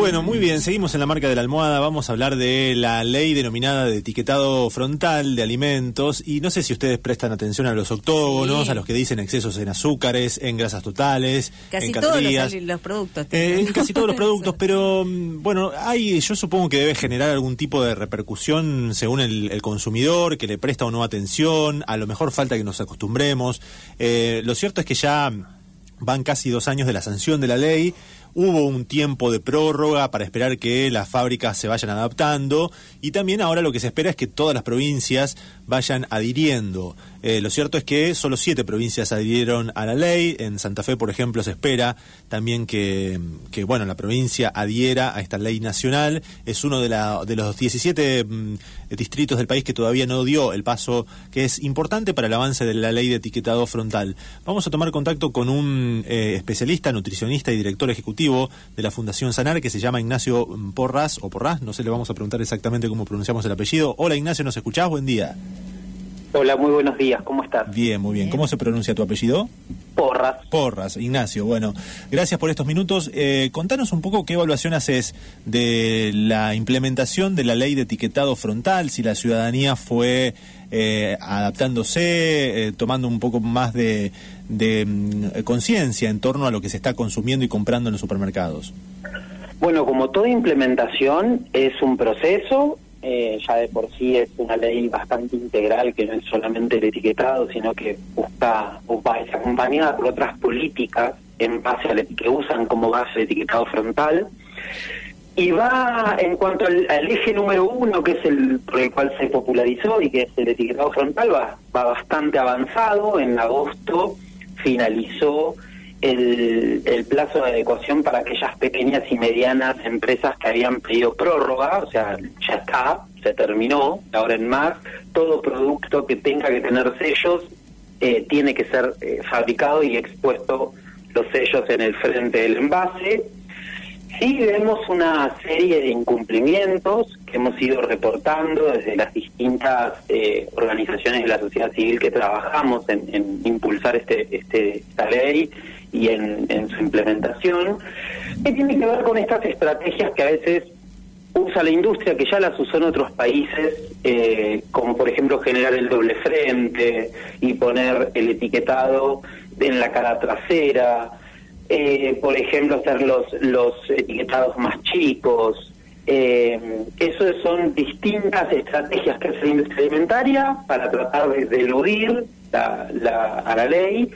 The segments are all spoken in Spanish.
Bueno, muy bien, seguimos en la marca de la almohada, vamos a hablar de la ley denominada de etiquetado frontal de alimentos. Y no sé si ustedes prestan atención a los octógonos, a los que dicen excesos en azúcares, en grasas totales, casi en todos los, productos. Eh, en casi todos los productos, pero mm, bueno, hay, yo supongo que debe generar algún tipo de repercusión según el, consumidor, que le presta o no atención, a lo mejor falta que nos acostumbremos. Eh, lo cierto es que ya van casi dos años de la sanción de la ley Hubo un tiempo de prórroga para esperar que las fábricas se vayan adaptando y también ahora lo que se espera es que todas las provincias vayan adhiriendo. Eh, lo cierto es que solo siete provincias adhirieron a la ley. En Santa Fe, por ejemplo, se espera también que, bueno, la provincia adhiera a esta ley nacional. Es uno de, la, de los 17 mm, distritos del país que todavía no dio el paso que es importante para el avance de la ley de etiquetado frontal. Vamos a tomar contacto con un eh, especialista, nutricionista y director ejecutivo de la Fundación Sanar que se llama Ignacio Porras o Porras, no sé, le vamos a preguntar exactamente cómo pronunciamos el apellido. Hola Ignacio, ¿nos escuchás? Buen día. Hola, muy buenos días, ¿cómo estás? Bien, muy bien. ¿Cómo se pronuncia tu apellido? Porras. Porras, Ignacio. Bueno, gracias por estos minutos. Eh, contanos un poco qué evaluación haces de la implementación de la ley de etiquetado frontal, si la ciudadanía fue eh, adaptándose, eh, tomando un poco más de, de mm, conciencia en torno a lo que se está consumiendo y comprando en los supermercados. Bueno, como toda implementación es un proceso eh, ya de por sí es una ley bastante integral que no es solamente el etiquetado, sino que busca, busca es acompañada por otras políticas en base al que usan como base el etiquetado frontal. Y va en cuanto al, eje número uno, que es el por el cual se popularizó y que es el etiquetado frontal, va, va bastante avanzado. En agosto finalizó el, plazo de adecuación para aquellas pequeñas y medianas empresas que habían pedido prórroga, o sea, ya está, se terminó, ahora en más, todo producto que tenga que tener sellos eh, tiene que ser eh, fabricado y expuesto los sellos en el frente del envase. Sí vemos una serie de incumplimientos que hemos ido reportando desde las distintas eh, organizaciones de la sociedad civil que trabajamos en, en impulsar este, este, esta ley y en, su implementación, que tiene que ver con estas estrategias que a veces usa la industria, que ya las usó en otros países, eh, como por ejemplo generar el doble frente y poner el etiquetado en la cara trasera, eh, por ejemplo hacer los, los etiquetados más chicos. Eh, eso son distintas estrategias que hace la industria alimentaria para tratar de, eludir la, a la ley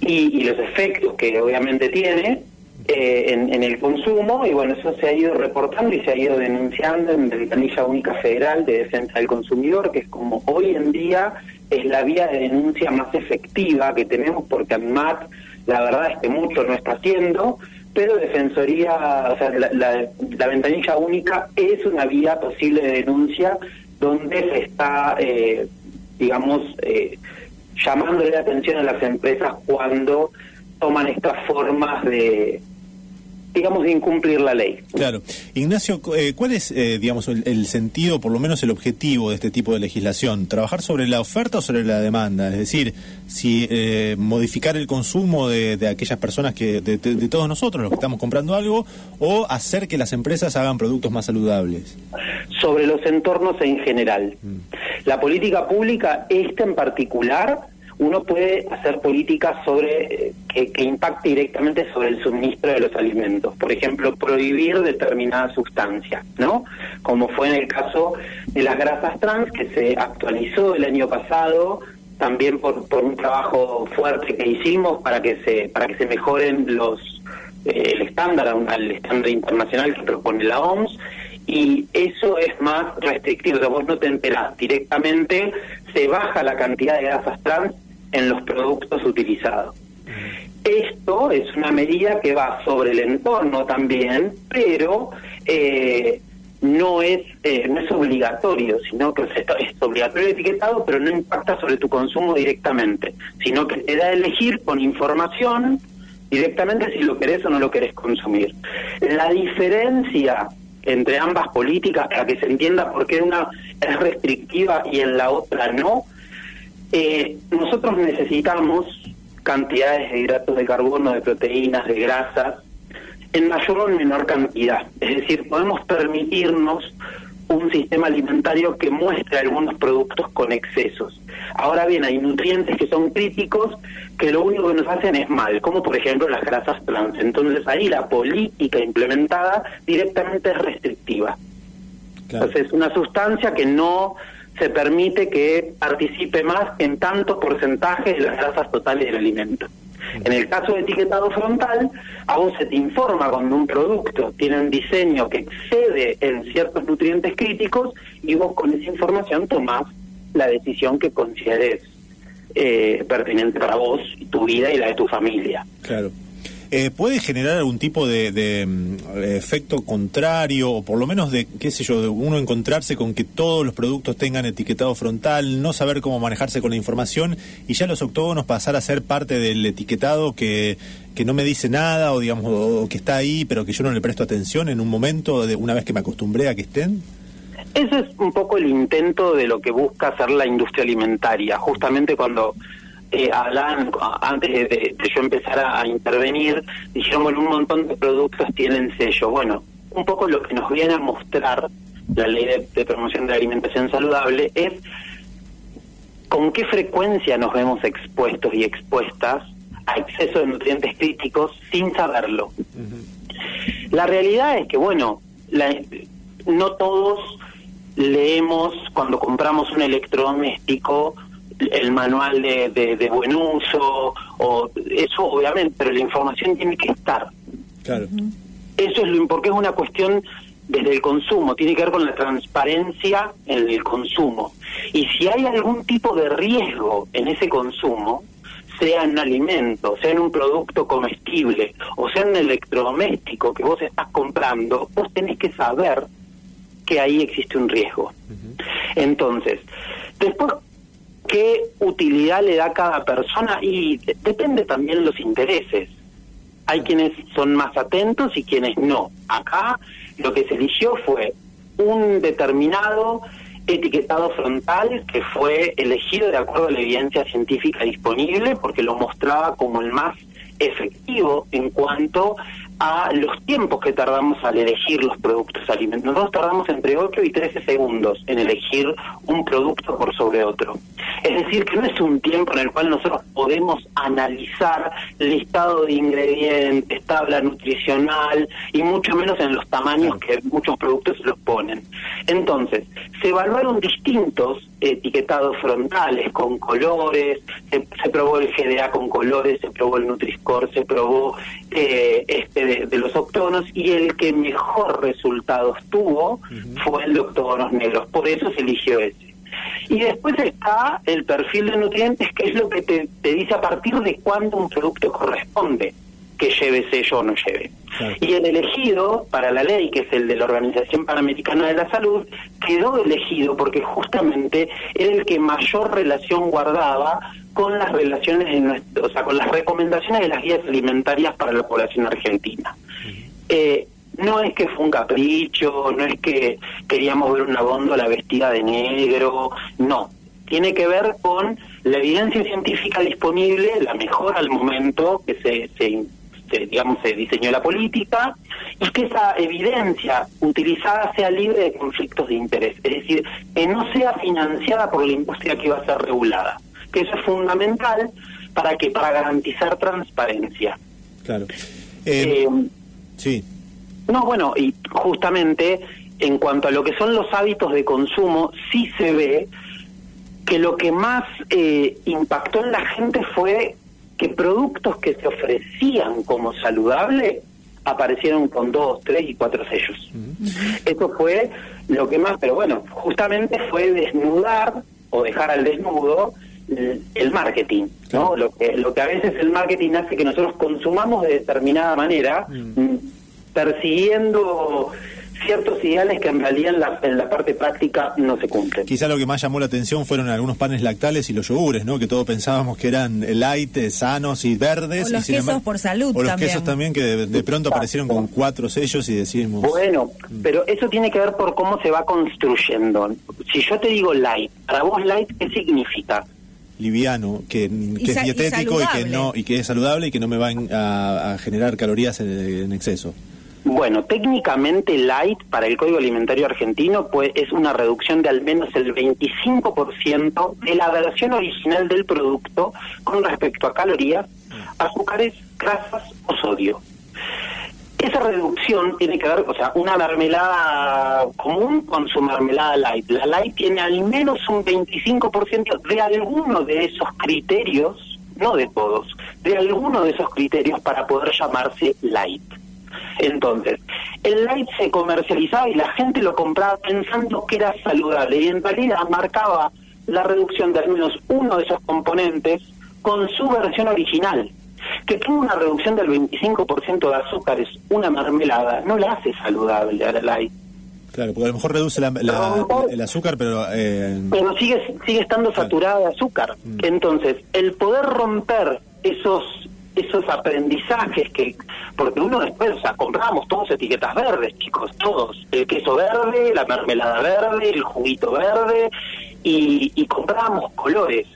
y, los efectos que obviamente tiene eh, en, el consumo y bueno, eso se ha ido reportando y se ha ido denunciando en la Ventanilla Única Federal de Defensa del Consumidor, que es como hoy en día es la vía de denuncia más efectiva que tenemos porque ANMAT la verdad es que mucho no está haciendo, pero Defensoría, o sea, la, ventanilla única es una vía posible de denuncia donde se está, eh, digamos, eh, llamándole la atención a las empresas cuando toman estas formas de, digamos, de incumplir la ley. Claro. Ignacio, eh, ¿cuál es, eh, digamos, el, sentido, por lo menos el objetivo de este tipo de legislación? ¿Trabajar sobre la oferta o sobre la demanda? Es decir, si eh, modificar el consumo de, aquellas personas que, de, todos nosotros, los que estamos comprando algo, o hacer que las empresas hagan productos más saludables. Sobre los entornos en general. Mm. La política pública, esta en particular, uno puede hacer políticas sobre eh, que, que, impacte directamente sobre el suministro de los alimentos. Por ejemplo, prohibir determinadas sustancias, ¿no? Como fue en el caso de las grasas trans, que se actualizó el año pasado también por, por un trabajo fuerte que hicimos para que se para que se mejoren los eh, el estándar al estándar internacional que propone la OMS y eso es más restrictivo, vos no te enterás directamente, se baja la cantidad de grasas trans en los productos utilizados. Esto es una medida que va sobre el entorno también, pero eh, no es eh, no es obligatorio, sino que es obligatorio el etiquetado, pero no impacta sobre tu consumo directamente, sino que te da a elegir con información directamente si lo querés o no lo querés consumir. La diferencia entre ambas políticas, para que se entienda por qué una es restrictiva y en la otra no, eh, nosotros necesitamos cantidades de hidratos de carbono, de proteínas, de grasas, en mayor o menor cantidad. Es decir, podemos permitirnos un sistema alimentario que muestre algunos productos con excesos. Ahora bien, hay nutrientes que son críticos que lo único que nos hacen es mal, como por ejemplo las grasas trans. Entonces ahí la política implementada directamente es restrictiva. Entonces es una sustancia que no se permite que participe más en tanto porcentaje de las grasas totales del alimento. En el caso de etiquetado frontal, a se te informa cuando un producto tiene un diseño que excede en ciertos nutrientes críticos y vos con esa información tomás la decisión que consideres eh, pertinente para vos, tu vida y la de tu familia. Claro. Eh, ¿Puede generar algún tipo de, mm, efecto contrario o por lo menos de, qué sé yo, de uno encontrarse con que todos los productos tengan etiquetado frontal, no saber cómo manejarse con la información y ya los octógonos pasar a ser parte del etiquetado que, que no me dice nada o digamos o que está ahí pero que yo no le presto atención en un momento de una vez que me acostumbré a que estén? Ese es un poco el intento de lo que busca hacer la industria alimentaria, justamente cuando eh, antes de, yo empezar a, intervenir, dijeron, bueno, un montón de productos tienen sello. Bueno, un poco lo que nos viene a mostrar la ley de, promoción de la alimentación saludable es con qué frecuencia nos vemos expuestos y expuestas a exceso de nutrientes críticos sin saberlo. La realidad es que, bueno, no todos leemos cuando compramos un electrodoméstico el manual de, de, buen uso, o eso obviamente, pero la información tiene que estar. Claro. Eso es lo porque es una cuestión desde el consumo, tiene que ver con la transparencia en el consumo. Y si hay algún tipo de riesgo en ese consumo, sea en alimento, sea en un producto comestible, o sea en electrodoméstico que vos estás comprando, vos tenés que saber que ahí existe un riesgo. Entonces, después qué utilidad le da cada persona y depende también de los intereses. Hay quienes son más atentos y quienes no. Acá lo que se eligió fue un determinado etiquetado frontal que fue elegido de acuerdo a la evidencia científica disponible porque lo mostraba como el más efectivo en cuanto a los tiempos que tardamos al elegir los productos alimentarios. Nosotros tardamos entre 8 y 13 segundos en elegir un producto por sobre otro. Es decir, que no es un tiempo en el cual nosotros podemos analizar listado de ingredientes, tabla nutricional y mucho menos en los tamaños que muchos productos los ponen. Entonces, se evaluaron distintos etiquetados frontales con colores, se, probó el GDA con colores, se probó el Nutri-Score, se probó eh, este de, los octógonos y el que mejor resultados tuvo fue el de octógonos negros, por eso se eligió ese. Y después está el perfil de nutrientes, que es lo que te, te dice a partir de cuándo un producto corresponde que lleve sello o no lleve. Y el elegido para la ley, que es el de la Organización Panamericana de la Salud, quedó elegido porque justamente era el que mayor relación guardaba con las relaciones, de o sea, con las recomendaciones de las guías alimentarias para la población argentina. Eh, no es que fue un capricho, no es que queríamos ver una góndola vestida de negro, no. Tiene que ver con la evidencia científica disponible, la mejor al momento que se, se digamos, se diseñó la política y que esa evidencia utilizada sea libre de conflictos de interés, es decir, que no sea financiada por la industria que va a ser regulada, que eso es fundamental para que para garantizar transparencia. Claro. Eh, eh, sí. No, bueno, y justamente en cuanto a lo que son los hábitos de consumo, sí se ve que lo que más eh, impactó en la gente fue que productos que se ofrecían como saludable aparecieron con dos, tres y cuatro sellos. Eso fue lo que más, pero bueno, justamente fue desnudar o dejar al desnudo el marketing, ¿no? Lo que lo que a veces el marketing hace que nosotros consumamos de determinada manera, mm, persiguiendo ciertos ideales que en realidad en la, en la parte práctica no se cumplen. Quizá lo que más llamó la atención fueron algunos panes lactales y los yogures, ¿no? Que todos pensábamos que eran light, sanos y verdes. O los quesos por salud O los quesos también que de, pronto aparecieron con cuatro sellos y decimos... Bueno, mm. pero eso tiene que ver por cómo se va construyendo. Si yo te digo light, para vos light, ¿qué significa? liviano, que, es dietético y, que no y que es saludable y que no me va a, generar calorías en, exceso? Bueno, técnicamente light para el Código Alimentario Argentino pues es una reducción de al menos el 25% de la versión original del producto con respecto a calorías, azúcares, grasas o sodio. Esa reducción tiene que ver, o sea, una mermelada común con su mermelada light. La light tiene al menos un 25% de alguno de esos criterios, no de todos, de alguno de esos criterios para poder llamarse light. Entonces, el light se comercializaba y la gente lo compraba pensando que era saludable y en realidad marcaba la reducción de al menos uno de esos componentes con su versión original que tenga una reducción del 25% de azúcares, una mermelada, no la hace saludable a la light. Claro, porque a lo mejor reduce el azúcar, pero... Eh, pero sigue, sigue estando saturada de azúcar. Mm. Entonces, el poder romper esos esos aprendizajes que porque uno después o sea compramos todos etiquetas verdes chicos todos el queso verde la mermelada verde el juguito verde y, y compramos colores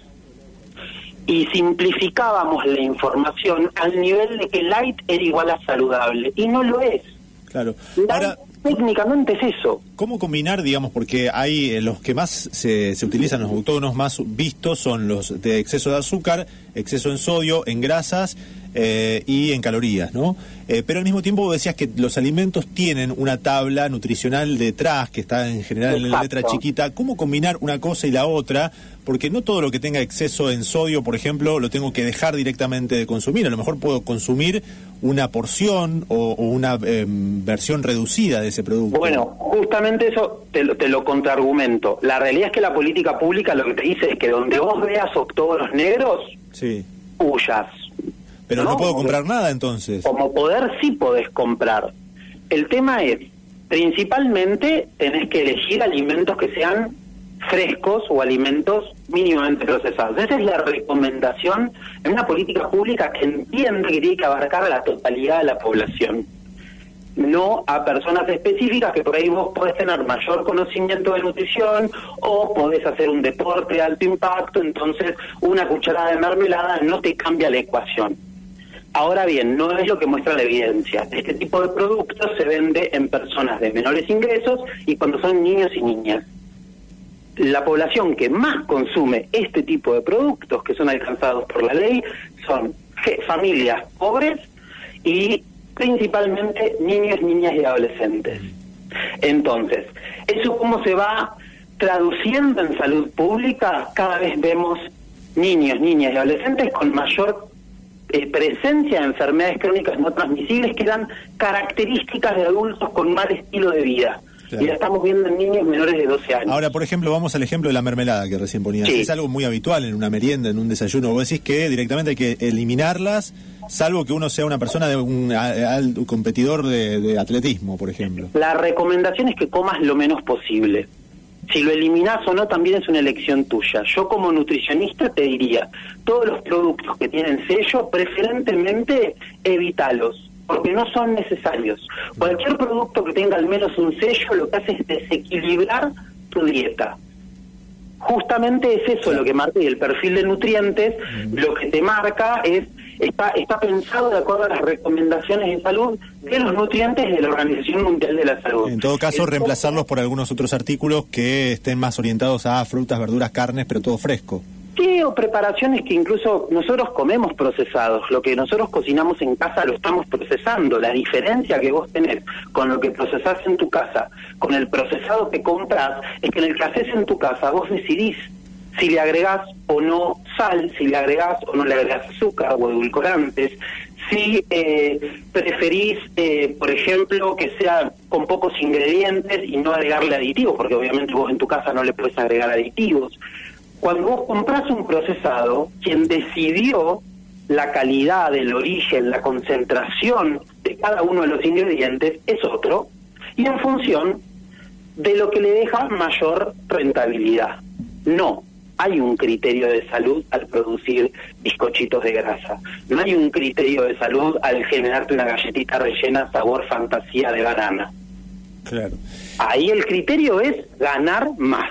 y simplificábamos la información al nivel de que light era igual a saludable y no lo es. Claro. Ahora, técnicamente es eso. ¿Cómo combinar, digamos, porque hay eh, los que más se, se utilizan, los autónomos más vistos son los de exceso de azúcar, exceso en sodio, en grasas eh, y en calorías, ¿no? Eh, pero al mismo tiempo vos decías que los alimentos tienen una tabla nutricional detrás, que está en general en la letra chiquita. ¿Cómo combinar una cosa y la otra? Porque no todo lo que tenga exceso en sodio, por ejemplo, lo tengo que dejar directamente de consumir. A lo mejor puedo consumir una porción o, una em, versión reducida de ese producto. Bueno, justamente eso te lo, te lo contraargumento. La realidad es que la política pública lo que te dice es que donde vos veas octógonos negros, sí. huyas pero no, puedo comprar nada entonces. Como poder sí podés comprar. El tema es, principalmente tenés que elegir alimentos que sean frescos o alimentos mínimamente procesados. Esa es la recomendación en una política pública que entiende que tiene que abarcar a la totalidad de la población, no a personas específicas que por ahí vos podés tener mayor conocimiento de nutrición o podés hacer un deporte de alto impacto, entonces una cucharada de mermelada no te cambia la ecuación. Ahora bien, no es lo que muestra la evidencia. Este tipo de productos se vende en personas de menores ingresos y cuando son niños y niñas. La población que más consume este tipo de productos que son alcanzados por la ley son familias pobres y principalmente niños, niñas y adolescentes. Entonces, ¿eso cómo se va traduciendo en salud pública? Cada vez vemos niños, niñas y adolescentes con mayor eh, presencia de enfermedades crónicas no transmisibles que dan características de adultos con mal estilo de vida. Y la estamos viendo en niños menores de 12 años. Ahora, por ejemplo, vamos al ejemplo de la mermelada que recién ponías. Es algo muy habitual en una merienda, en un desayuno. Vos decís que directamente hay que eliminarlas, salvo que uno sea una persona de un, competidor de atletismo, por ejemplo. La recomendación es que comas lo menos posible si lo eliminas o no también es una elección tuya. Yo como nutricionista te diría, todos los productos que tienen sello, preferentemente evitalos, porque no son necesarios. Cualquier producto que tenga al menos un sello lo que hace es desequilibrar tu dieta. Justamente es eso lo que marca y el perfil de nutrientes, lo que te marca es está, está pensado de acuerdo a las recomendaciones de salud de los nutrientes de la Organización Mundial de la Salud. En todo caso, reemplazarlos por algunos otros artículos que estén más orientados a frutas, verduras, carnes, pero todo fresco. Sí, o preparaciones que incluso nosotros comemos procesados. Lo que nosotros cocinamos en casa lo estamos procesando. La diferencia que vos tenés con lo que procesás en tu casa, con el procesado que compras, es que en el que haces en tu casa vos decidís si le agregás o no sal, si le agregás o no le agregás azúcar o edulcorantes, si eh, preferís, eh, por ejemplo, que sea con pocos ingredientes y no agregarle aditivos, porque obviamente vos en tu casa no le puedes agregar aditivos. Cuando vos compras un procesado, quien decidió la calidad, el origen, la concentración de cada uno de los ingredientes es otro, y en función de lo que le deja mayor rentabilidad. No hay un criterio de salud al producir bizcochitos de grasa. No hay un criterio de salud al generarte una galletita rellena sabor fantasía de banana. Claro. Ahí el criterio es ganar más.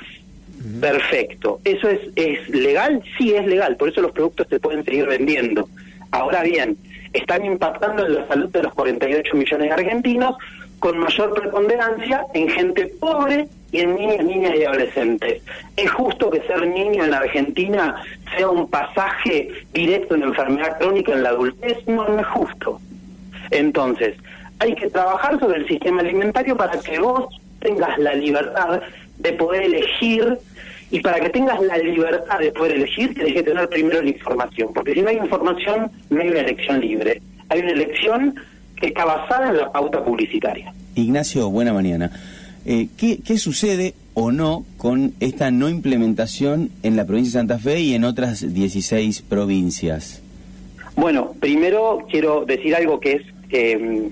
Perfecto. ¿Eso es, es legal? Sí, es legal. Por eso los productos se pueden seguir vendiendo. Ahora bien, están impactando en la salud de los 48 millones de argentinos con mayor preponderancia en gente pobre y en niños, niñas y adolescentes. ¿Es justo que ser niño en Argentina sea un pasaje directo en enfermedad crónica en la adultez? No, no es justo. Entonces, hay que trabajar sobre el sistema alimentario para que vos tengas la libertad de poder elegir y para que tengas la libertad de poder elegir tienes que tener primero la información, porque si no hay información no hay una elección libre, hay una elección que está basada en la pauta publicitaria. Ignacio, buena mañana. Eh, ¿qué, ¿Qué sucede o no con esta no implementación en la provincia de Santa Fe y en otras 16 provincias? Bueno, primero quiero decir algo que es eh,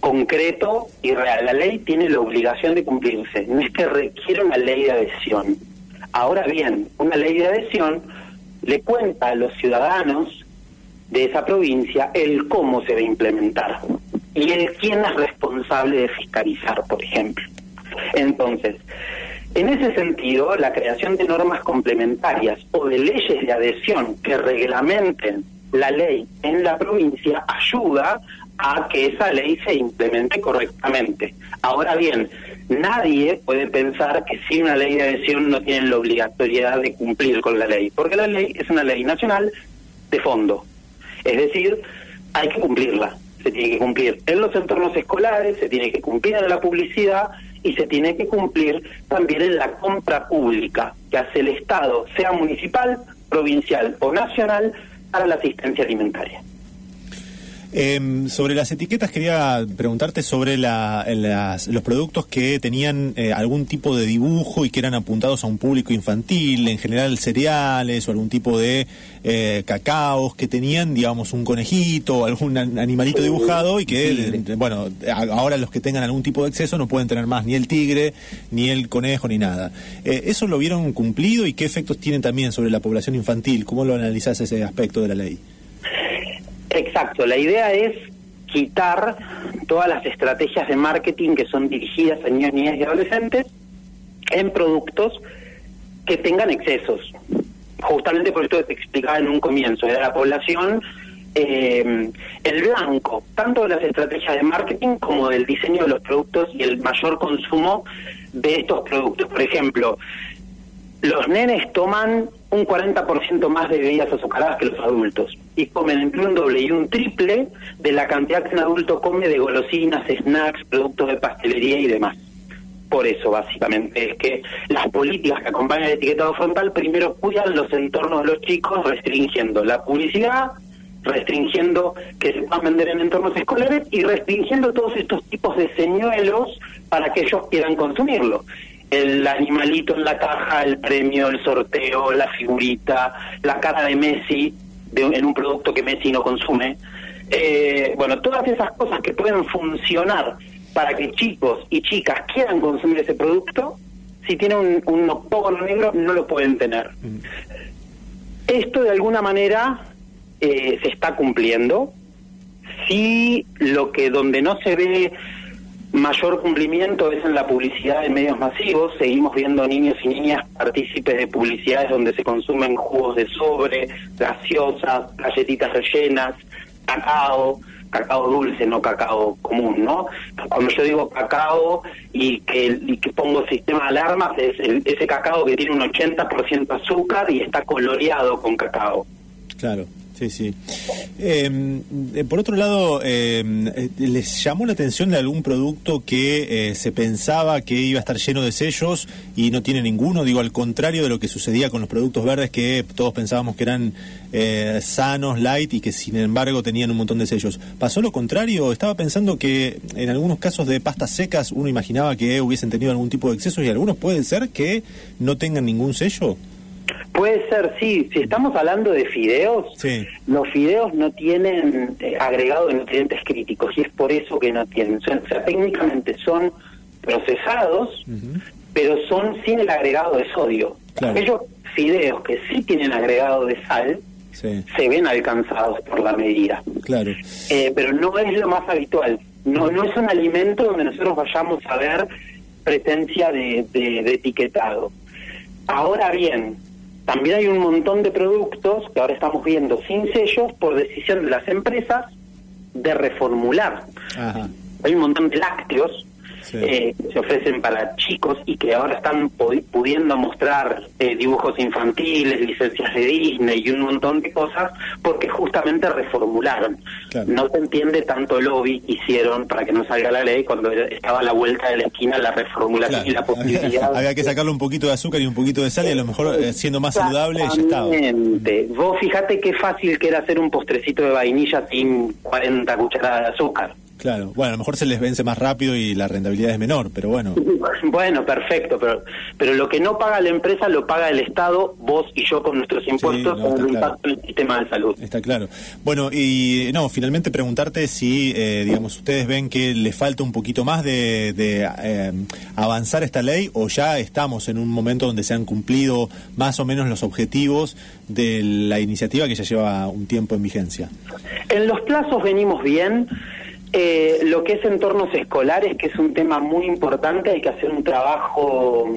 concreto y real. La ley tiene la obligación de cumplirse, no es que requiere una ley de adhesión. Ahora bien, una ley de adhesión le cuenta a los ciudadanos de esa provincia el cómo se va a implementar y el quién es responsable de fiscalizar, por ejemplo. Entonces, en ese sentido, la creación de normas complementarias o de leyes de adhesión que reglamenten la ley en la provincia ayuda a que esa ley se implemente correctamente. Ahora bien, nadie puede pensar que si una ley de adhesión no tiene la obligatoriedad de cumplir con la ley, porque la ley es una ley nacional de fondo. Es decir, hay que cumplirla. Se tiene que cumplir en los entornos escolares, se tiene que cumplir en la publicidad y se tiene que cumplir también en la compra pública que hace el Estado, sea municipal, provincial o nacional, para la asistencia alimentaria. Eh, sobre las etiquetas quería preguntarte sobre la, las, los productos que tenían eh, algún tipo de dibujo y que eran apuntados a un público infantil, en general cereales o algún tipo de eh, cacaos que tenían, digamos, un conejito o algún animalito dibujado y que, bueno, ahora los que tengan algún tipo de exceso no pueden tener más ni el tigre, ni el conejo, ni nada. Eh, ¿Eso lo vieron cumplido y qué efectos tienen también sobre la población infantil? ¿Cómo lo analizás ese aspecto de la ley? Exacto, la idea es quitar todas las estrategias de marketing que son dirigidas a niños, niñas y adolescentes en productos que tengan excesos. Justamente por esto que te explicaba en un comienzo, de la población eh, el blanco, tanto de las estrategias de marketing como del diseño de los productos y el mayor consumo de estos productos. Por ejemplo, los nenes toman un 40% más de bebidas azucaradas que los adultos y comen entre un doble y un triple de la cantidad que un adulto come de golosinas, snacks, productos de pastelería y demás. Por eso, básicamente, es que las políticas que acompañan el etiquetado frontal primero cuidan los entornos de los chicos, restringiendo la publicidad, restringiendo que se puedan vender en entornos escolares y restringiendo todos estos tipos de señuelos para que ellos quieran consumirlo el animalito en la caja, el premio, el sorteo, la figurita, la cara de Messi en un producto que Messi no consume. Eh, bueno, todas esas cosas que pueden funcionar para que chicos y chicas quieran consumir ese producto, si tienen un, un octógono negro no lo pueden tener. Esto de alguna manera eh, se está cumpliendo. Sí, lo que donde no se ve mayor cumplimiento es en la publicidad de medios masivos. Seguimos viendo niños y niñas partícipes de publicidades donde se consumen jugos de sobre, gaseosas, galletitas rellenas, cacao, cacao dulce, no cacao común, ¿no? Cuando yo digo cacao y que, y que pongo sistema de alarmas, es ese cacao que tiene un 80% azúcar y está coloreado con cacao. Claro. Sí, sí. Em, eh, por otro lado, em, eh, ¿les llamó la atención de algún producto que eh, se pensaba que iba a estar lleno de sellos y no tiene ninguno? Digo, al contrario de lo que sucedía con los productos verdes que todos pensábamos que eran sanos, light y que sin embargo tenían un montón de sellos. ¿Pasó lo contrario? Estaba pensando que en algunos casos de pastas secas uno imaginaba que hubiesen tenido algún tipo de exceso y algunos pueden ser que no tengan ningún sello. Puede ser, sí. Si estamos hablando de fideos, los fideos no tienen eh, agregado de nutrientes críticos y es por eso que no tienen. O sea, técnicamente son procesados, pero son sin el agregado de sodio. Aquellos fideos que sí tienen agregado de sal se ven alcanzados por la medida. Claro. Eh, pero no es lo más habitual. No, no es un alimento donde nosotros vayamos a ver presencia de etiquetado. Ahora bien, también hay un montón de productos que ahora estamos viendo sin sellos por decisión de las empresas de reformular. Hay un montón de lácteos eh, que se ofrecen para chicos y que ahora están pudiendo mostrar eh, dibujos infantiles, licencias de Disney y un montón de cosas porque justamente reformularon. No se entiende tanto lobby hicieron para que no salga la ley cuando estaba a la vuelta de la esquina la reformulación y la posibilidad. Había que sacarle un poquito de azúcar y un poquito de sal y a lo mejor eh, siendo más saludable ya estaba. Vos fíjate qué fácil que era hacer un postrecito de vainilla sin 40 cucharadas de azúcar. Claro, bueno, a lo mejor se les vence más rápido y la rentabilidad es menor, pero bueno. Bueno, perfecto, pero pero lo que no paga la empresa lo paga el Estado, vos y yo con nuestros impuestos, con el impacto en el sistema de salud. Está claro. Bueno, y no, finalmente preguntarte si, eh, digamos, ustedes ven que le falta un poquito más de, eh, avanzar esta ley o ya estamos en un momento donde se han cumplido más o menos los objetivos de la iniciativa que ya lleva un tiempo en vigencia. En los plazos venimos bien. Eh, lo que es entornos escolares, que es un tema muy importante, hay que hacer un trabajo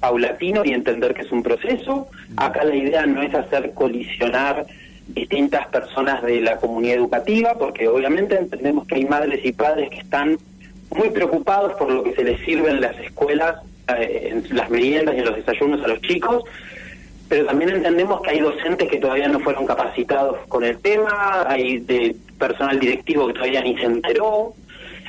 paulatino y entender que es un proceso. Acá la idea no es hacer colisionar distintas personas de la comunidad educativa, porque obviamente entendemos que hay madres y padres que están muy preocupados por lo que se les sirve en las escuelas, eh, en las meriendas y en los desayunos a los chicos, pero también entendemos que hay docentes que todavía no fueron capacitados con el tema, hay de personal directivo que todavía ni se enteró.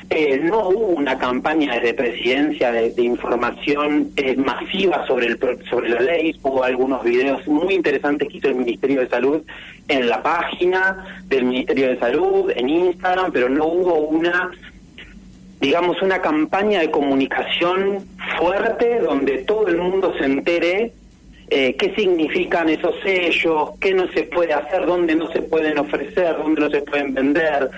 Eh, no hubo una campaña de presidencia de, información eh, masiva sobre el sobre la ley. Hubo algunos videos muy interesantes que hizo el Ministerio de Salud en la página del Ministerio de Salud, en Instagram, pero no hubo una digamos una campaña de comunicación fuerte donde todo el mundo se entere eh, qué significan esos sellos, qué no se puede hacer, dónde no se pueden ofrecer, dónde no se pueden vender.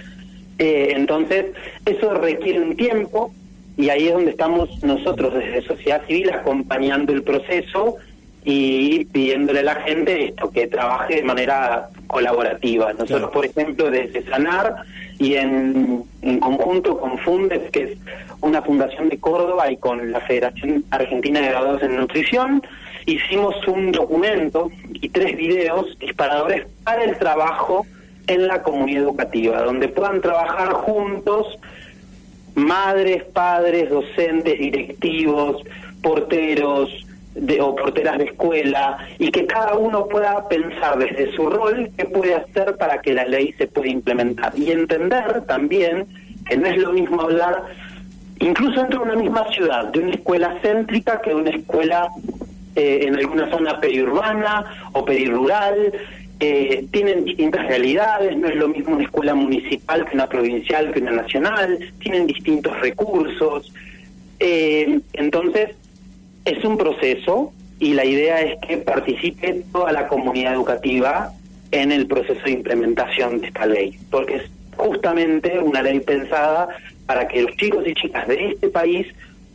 Eh, entonces, eso requiere un tiempo y ahí es donde estamos nosotros desde sociedad civil acompañando el proceso y pidiéndole a la gente esto, que trabaje de manera colaborativa. Nosotros, por ejemplo, desde Sanar y en, en, conjunto con Fundes, que es una fundación de Córdoba, y con la Federación Argentina de Graduados en Nutrición, hicimos un documento y tres videos disparadores para el trabajo en la comunidad educativa, donde puedan trabajar juntos madres, padres, docentes, directivos, porteros de, o porteras de escuela, y que cada uno pueda pensar desde su rol qué puede hacer para que la ley se pueda implementar. Y entender también que no es lo mismo hablar, incluso dentro de una misma ciudad, de una escuela céntrica que de una escuela eh, en alguna zona periurbana o perirural, eh, tienen distintas realidades, no es lo mismo una escuela municipal que una provincial que una nacional, tienen distintos recursos. Eh, entonces, es un proceso y la idea es que participe toda la comunidad educativa en el proceso de implementación de esta ley, porque es justamente una ley pensada para que los chicos y chicas de este país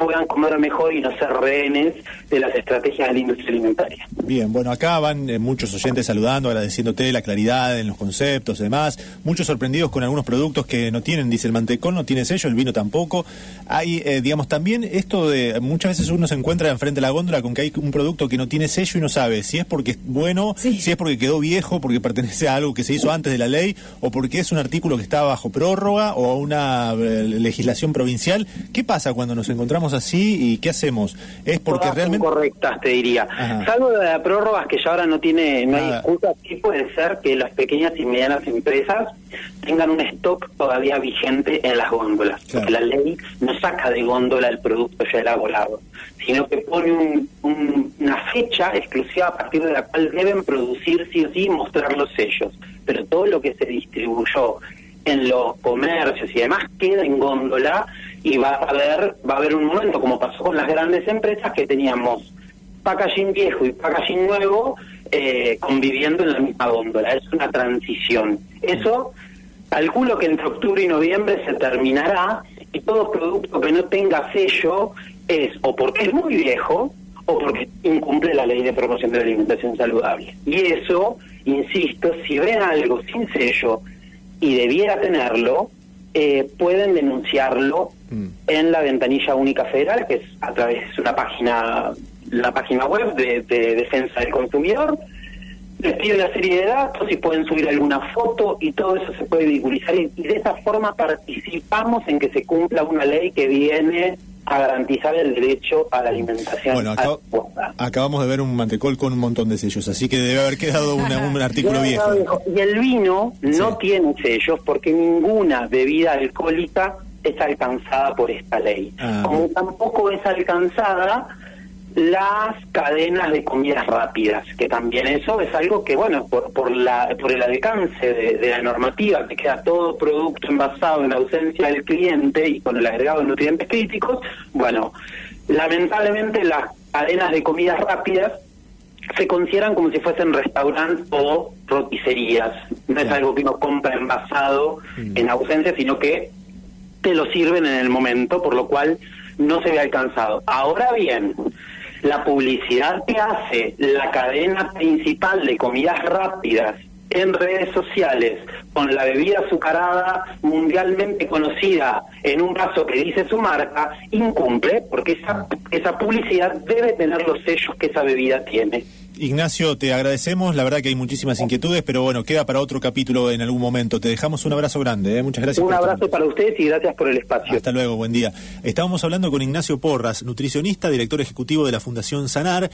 puedan comer mejor y no ser rehenes de las estrategias de la industria alimentaria. Bien, bueno, acá van eh, muchos oyentes saludando, agradeciéndote la claridad en los conceptos y demás, muchos sorprendidos con algunos productos que no tienen, dice el mantecón, no tiene sello, el vino tampoco. Hay, eh, digamos, también esto de, muchas veces uno se encuentra enfrente de la góndola con que hay un producto que no tiene sello y no sabe si es porque es bueno, si es porque quedó viejo, porque pertenece a algo que se hizo antes de la ley, o porque es un artículo que está bajo prórroga o una eh, legislación provincial. ¿Qué pasa cuando nos encontramos así y qué hacemos? Es porque realmente... correctas, te diría. Salvo de las prórrogas que ya ahora no tiene, no hay excusa, sí puede ser que las pequeñas y medianas empresas tengan un stock todavía vigente en las góndolas. Porque la ley no saca de góndola el producto ya elaborado, sino que pone una fecha exclusiva a partir de la cual deben producir sí o sí y mostrar los sellos. Pero todo lo que se distribuyó en los comercios y demás queda en góndola y va a haber va a haber un momento como pasó con las grandes empresas que teníamos packaging viejo y packaging nuevo eh, conviviendo en la misma góndola. Es una transición. Eso calculo que entre octubre y noviembre se terminará y todo producto que no tenga sello es o porque es muy viejo o porque incumple la ley de promoción de la alimentación saludable. Y eso insisto si ven algo sin sello y debiera tenerlo, eh, pueden denunciarlo mm. en la ventanilla única federal, que es a través de una página la página web de, de Defensa del Consumidor, les pide una serie de datos y pueden subir alguna foto y todo eso se puede vehiculizar y, de esa forma participamos en que se cumpla una ley que viene a garantizar el derecho a la alimentación. Bueno, acabamos de ver un mantecol con un montón de sellos, así que debe haber quedado un artículo viejo. Y el vino no tiene sellos porque ninguna bebida alcohólica es alcanzada por esta ley. Ah. Como tampoco es alcanzada las cadenas de comidas rápidas, que también eso es algo que, bueno, por, por, la, por el alcance de, la normativa, que queda todo producto envasado en la ausencia del cliente y con el agregado de nutrientes críticos, bueno, lamentablemente las cadenas de comidas rápidas se consideran como si fuesen restaurantes o roticerías. No es algo que uno compra envasado mm. en ausencia, sino que te lo sirven en el momento, por lo cual no se ve alcanzado. Ahora bien, la publicidad que hace la cadena principal de comidas rápidas en redes sociales con la bebida azucarada mundialmente conocida en un vaso que dice su marca, incumple porque esa, esa publicidad debe tener los sellos que esa bebida tiene. Ignacio, te agradecemos. La verdad que hay muchísimas inquietudes, pero bueno, queda para otro capítulo en algún momento. Te dejamos un abrazo grande. ¿eh? Muchas gracias. Un abrazo para ustedes y gracias por el espacio. Hasta luego, buen día. Estábamos hablando con Ignacio Porras, nutricionista, director ejecutivo de la Fundación Sanar.